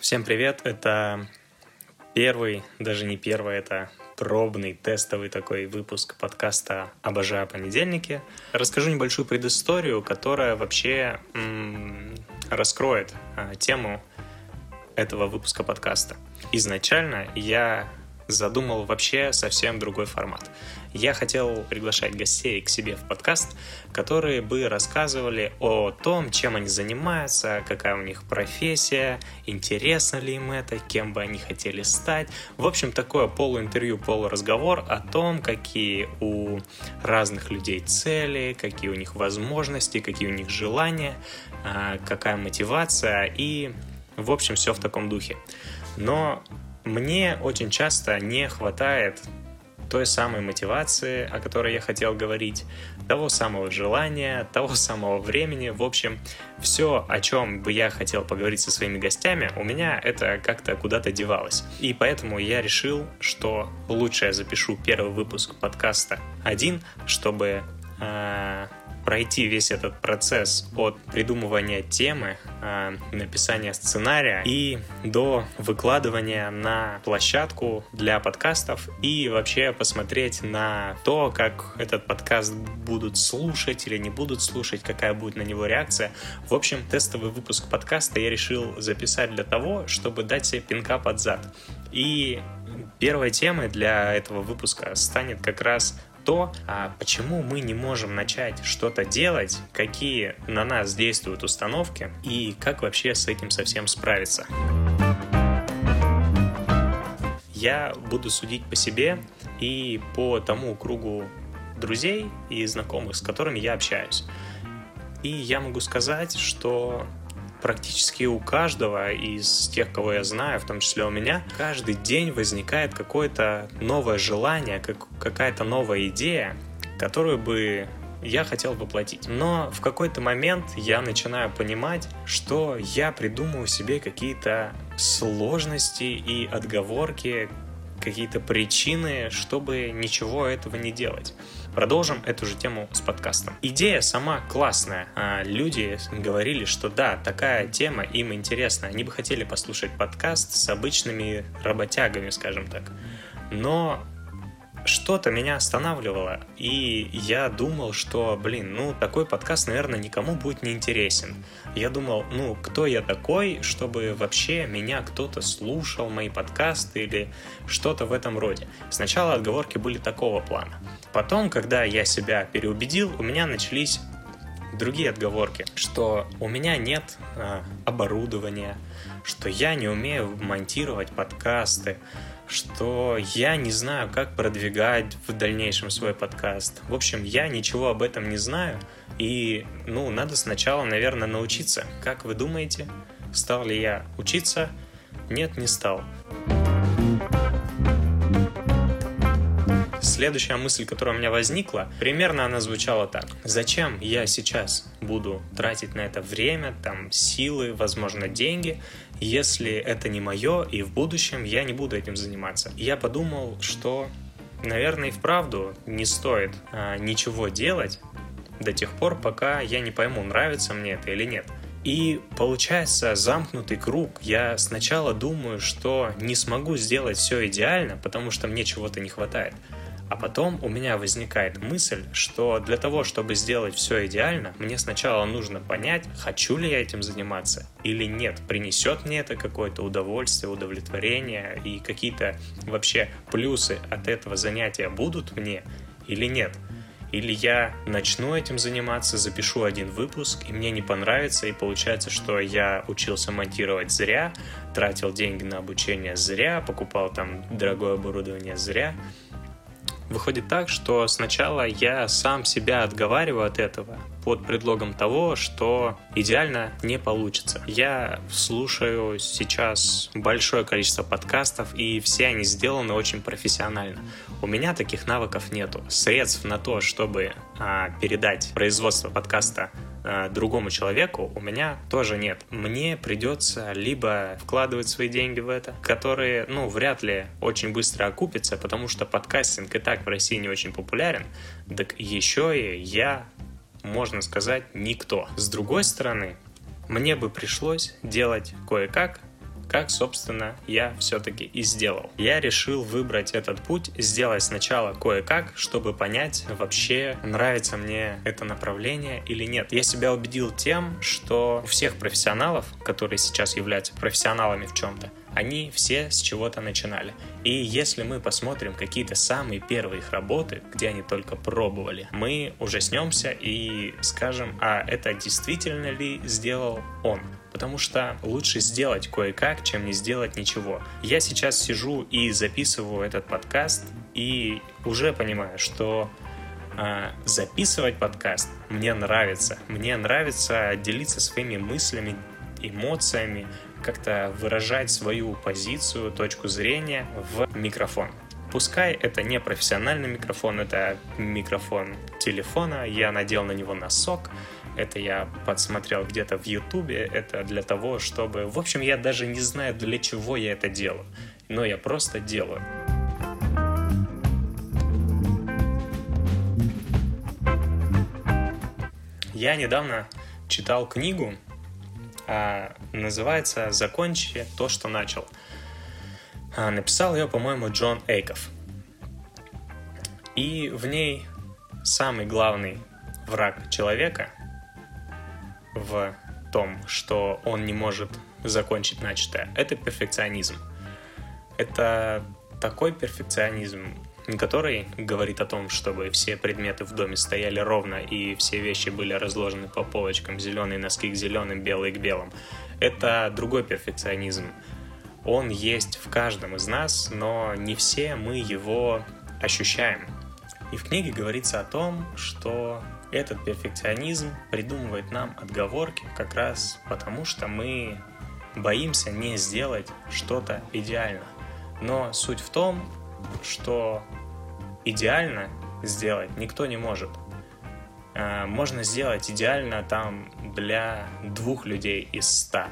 Всем привет! Это первый, даже не первый, это пробный, тестовый такой выпуск подкаста «Обожаю понедельники». Расскажу небольшую предысторию, которая вообще м- раскроет а, тему этого выпуска подкаста. Изначально я задумал вообще совсем другой формат. Я хотел приглашать гостей к себе в подкаст, которые бы рассказывали о том, чем они занимаются, какая у них профессия, интересно ли им это, кем бы они хотели стать. В общем, такое полуинтервью, полуразговор о том, какие у разных людей цели, какие у них возможности, какие у них желания, а, какая мотивация и, в общем, все в таком духе. Но мне очень часто не хватает той самой мотивации, о которой я хотел говорить, того самого желания, того самого времени. В общем, все, о чем бы я хотел поговорить со своими гостями, у меня это как-то куда-то девалось. И поэтому я решил, что лучше я запишу первый выпуск подкаста один, чтобы э, пройти весь этот процесс от придумывания темы, а, написания сценария и до выкладывания на площадку для подкастов и вообще посмотреть на то, как этот подкаст будут слушать или не будут слушать, какая будет на него реакция. В общем, тестовый выпуск подкаста я решил записать для того, чтобы дать себе пинка под зад. И первой темой для этого выпуска станет как раз то, а почему мы не можем начать что-то делать, какие на нас действуют установки и как вообще с этим совсем справиться. Я буду судить по себе и по тому кругу друзей и знакомых, с которыми я общаюсь. И я могу сказать, что практически у каждого из тех, кого я знаю, в том числе у меня, каждый день возникает какое-то новое желание, как, какая-то новая идея, которую бы я хотел воплотить. Но в какой-то момент я начинаю понимать, что я придумываю себе какие-то сложности и отговорки, какие-то причины, чтобы ничего этого не делать. Продолжим эту же тему с подкастом. Идея сама классная. А, люди говорили, что да, такая тема им интересна. Они бы хотели послушать подкаст с обычными работягами, скажем так. Но что-то меня останавливало, и я думал, что, блин, ну, такой подкаст, наверное, никому будет не интересен. Я думал, ну, кто я такой, чтобы вообще меня кто-то слушал, мои подкасты или что-то в этом роде. Сначала отговорки были такого плана. Потом, когда я себя переубедил, у меня начались другие отговорки, что у меня нет э, оборудования, что я не умею монтировать подкасты, что я не знаю, как продвигать в дальнейшем свой подкаст. В общем, я ничего об этом не знаю, и, ну, надо сначала, наверное, научиться. Как вы думаете, стал ли я учиться? Нет, не стал. Следующая мысль, которая у меня возникла, примерно она звучала так. Зачем я сейчас буду тратить на это время, там, силы, возможно, деньги, если это не мое, и в будущем я не буду этим заниматься. я подумал, что, наверное, и вправду не стоит а, ничего делать до тех пор, пока я не пойму, нравится мне это или нет. И получается замкнутый круг. Я сначала думаю, что не смогу сделать все идеально, потому что мне чего-то не хватает. А потом у меня возникает мысль, что для того, чтобы сделать все идеально, мне сначала нужно понять, хочу ли я этим заниматься или нет, принесет мне это какое-то удовольствие, удовлетворение и какие-то вообще плюсы от этого занятия будут мне или нет. Или я начну этим заниматься, запишу один выпуск, и мне не понравится, и получается, что я учился монтировать зря, тратил деньги на обучение зря, покупал там дорогое оборудование зря, Выходит так, что сначала я сам себя отговариваю от этого под предлогом того, что идеально не получится. Я слушаю сейчас большое количество подкастов, и все они сделаны очень профессионально. У меня таких навыков нету. Средств на то, чтобы а, передать производство подкаста Э, другому человеку у меня тоже нет. Мне придется либо вкладывать свои деньги в это, которые, ну, вряд ли очень быстро окупятся, потому что подкастинг и так в России не очень популярен, так еще и я, можно сказать, никто. С другой стороны, мне бы пришлось делать кое-как как, собственно, я все-таки и сделал. Я решил выбрать этот путь, сделать сначала кое-как, чтобы понять, вообще нравится мне это направление или нет. Я себя убедил тем, что у всех профессионалов, которые сейчас являются профессионалами в чем-то, они все с чего-то начинали. И если мы посмотрим какие-то самые первые их работы, где они только пробовали, мы ужаснемся и скажем, а это действительно ли сделал он? Потому что лучше сделать кое-как, чем не сделать ничего. Я сейчас сижу и записываю этот подкаст, и уже понимаю, что э, записывать подкаст мне нравится. Мне нравится делиться своими мыслями, эмоциями, как-то выражать свою позицию, точку зрения в микрофон. Пускай это не профессиональный микрофон, это микрофон телефона, я надел на него носок, это я подсмотрел где-то в Ютубе, это для того, чтобы... В общем, я даже не знаю, для чего я это делаю, но я просто делаю. Я недавно читал книгу а, называется «Закончи то, что начал». А, написал ее, по-моему, Джон Эйков. И в ней самый главный враг человека в том, что он не может закончить начатое, это перфекционизм. Это такой перфекционизм, который говорит о том, чтобы все предметы в доме стояли ровно и все вещи были разложены по полочкам, зеленые носки к зеленым, белые к белым. Это другой перфекционизм. Он есть в каждом из нас, но не все мы его ощущаем. И в книге говорится о том, что этот перфекционизм придумывает нам отговорки как раз потому, что мы боимся не сделать что-то идеально. Но суть в том, что идеально сделать никто не может. А, можно сделать идеально там для двух людей из ста,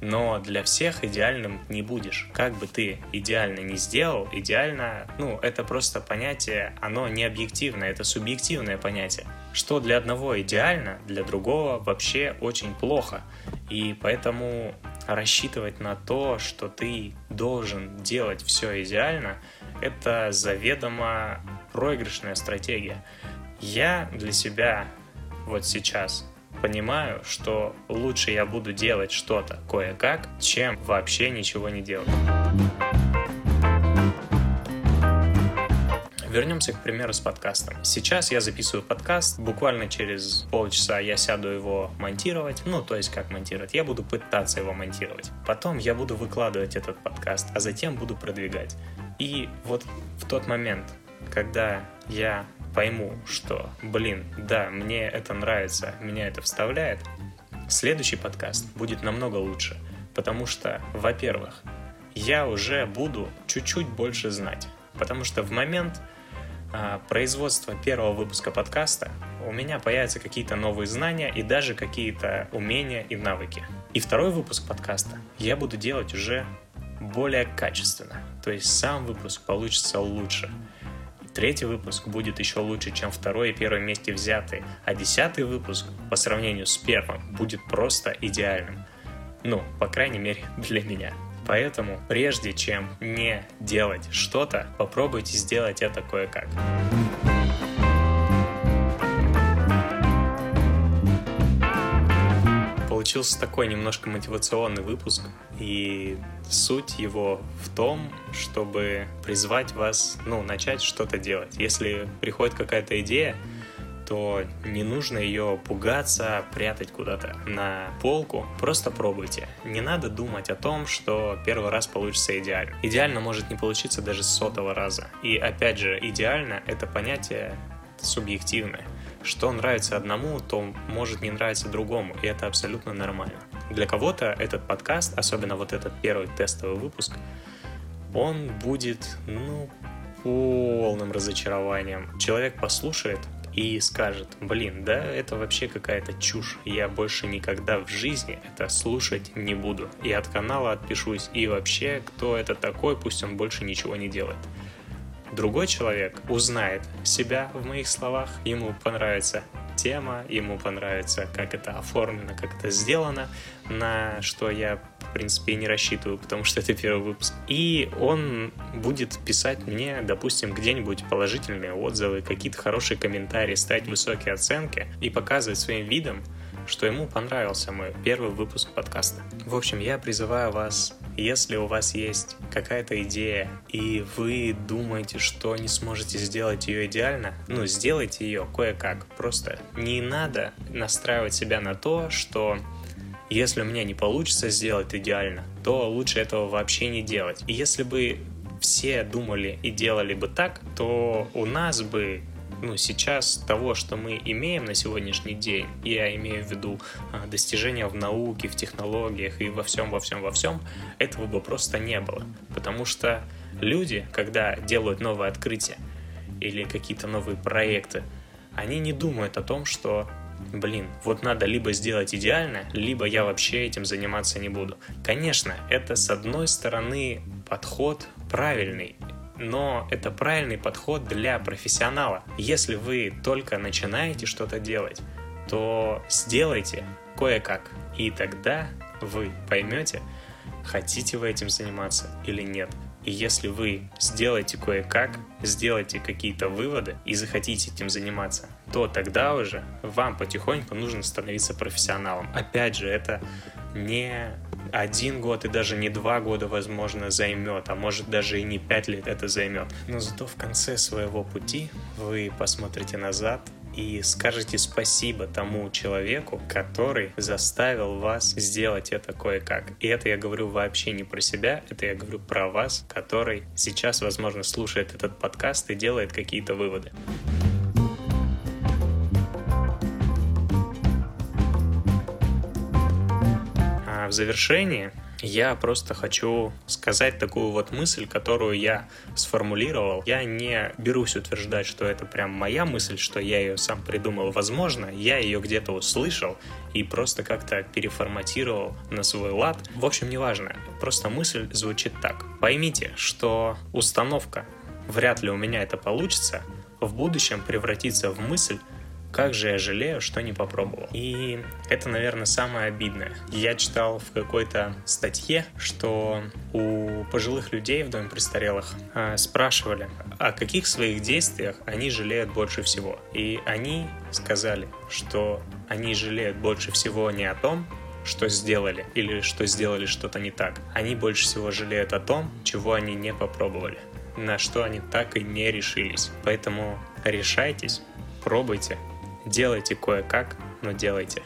но для всех идеальным не будешь. Как бы ты идеально не сделал, идеально, ну, это просто понятие, оно не объективное, это субъективное понятие. Что для одного идеально, для другого вообще очень плохо. И поэтому рассчитывать на то, что ты должен делать все идеально, это заведомо проигрышная стратегия. Я для себя вот сейчас понимаю, что лучше я буду делать что-то кое-как, чем вообще ничего не делать. Вернемся к примеру с подкастом. Сейчас я записываю подкаст, буквально через полчаса я сяду его монтировать, ну, то есть как монтировать, я буду пытаться его монтировать. Потом я буду выкладывать этот подкаст, а затем буду продвигать. И вот в тот момент, когда я пойму, что, блин, да, мне это нравится, меня это вставляет, следующий подкаст будет намного лучше. Потому что, во-первых, я уже буду чуть-чуть больше знать. Потому что в момент производства первого выпуска подкаста у меня появятся какие-то новые знания и даже какие-то умения и навыки. И второй выпуск подкаста я буду делать уже более качественно. То есть сам выпуск получится лучше. Третий выпуск будет еще лучше, чем второй и первый вместе взятый, а десятый выпуск по сравнению с первым будет просто идеальным. Ну, по крайней мере, для меня. Поэтому, прежде чем не делать что-то, попробуйте сделать это кое-как. получился такой немножко мотивационный выпуск, и суть его в том, чтобы призвать вас, ну, начать что-то делать. Если приходит какая-то идея, то не нужно ее пугаться, прятать куда-то на полку. Просто пробуйте. Не надо думать о том, что первый раз получится идеально. Идеально может не получиться даже с сотого раза. И опять же, идеально — это понятие субъективное что нравится одному, то может не нравиться другому, и это абсолютно нормально. Для кого-то этот подкаст, особенно вот этот первый тестовый выпуск, он будет, ну, полным разочарованием. Человек послушает и скажет, блин, да, это вообще какая-то чушь, я больше никогда в жизни это слушать не буду. И от канала отпишусь, и вообще, кто это такой, пусть он больше ничего не делает. Другой человек узнает себя в моих словах, ему понравится тема, ему понравится, как это оформлено, как это сделано, на что я принципе, и не рассчитываю, потому что это первый выпуск. И он будет писать мне, допустим, где-нибудь положительные отзывы, какие-то хорошие комментарии, ставить высокие оценки и показывать своим видом, что ему понравился мой первый выпуск подкаста. В общем, я призываю вас, если у вас есть какая-то идея, и вы думаете, что не сможете сделать ее идеально, ну, сделайте ее кое-как. Просто не надо настраивать себя на то, что если у меня не получится сделать идеально, то лучше этого вообще не делать. И если бы все думали и делали бы так, то у нас бы ну, сейчас того, что мы имеем на сегодняшний день, я имею в виду а, достижения в науке, в технологиях и во всем, во всем, во всем, этого бы просто не было. Потому что люди, когда делают новые открытия или какие-то новые проекты, они не думают о том, что блин, вот надо либо сделать идеально, либо я вообще этим заниматься не буду. Конечно, это с одной стороны подход правильный, но это правильный подход для профессионала. Если вы только начинаете что-то делать, то сделайте кое-как, и тогда вы поймете, хотите вы этим заниматься или нет. И если вы сделаете кое-как, сделаете какие-то выводы и захотите этим заниматься, то тогда уже вам потихоньку нужно становиться профессионалом. Опять же, это не один год и даже не два года, возможно, займет, а может даже и не пять лет это займет. Но зато в конце своего пути вы посмотрите назад и скажете спасибо тому человеку, который заставил вас сделать это кое-как. И это я говорю вообще не про себя, это я говорю про вас, который сейчас, возможно, слушает этот подкаст и делает какие-то выводы. А в завершении я просто хочу сказать такую вот мысль, которую я сформулировал. Я не берусь утверждать, что это прям моя мысль, что я ее сам придумал. Возможно, я ее где-то услышал и просто как-то переформатировал на свой лад. В общем, неважно. Просто мысль звучит так. Поймите, что установка «вряд ли у меня это получится» в будущем превратится в мысль как же я жалею, что не попробовал. И это, наверное, самое обидное. Я читал в какой-то статье, что у пожилых людей в доме престарелых э, спрашивали, о каких своих действиях они жалеют больше всего. И они сказали, что они жалеют больше всего не о том, что сделали или что сделали что-то не так. Они больше всего жалеют о том, чего они не попробовали, на что они так и не решились. Поэтому решайтесь, пробуйте, Делайте кое-как, но делайте.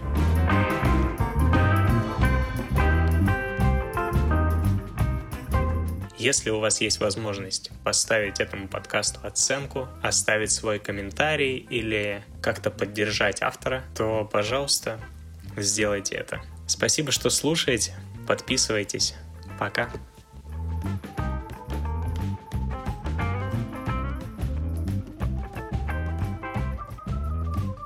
Если у вас есть возможность поставить этому подкасту оценку, оставить свой комментарий или как-то поддержать автора, то, пожалуйста, сделайте это. Спасибо, что слушаете. Подписывайтесь. Пока.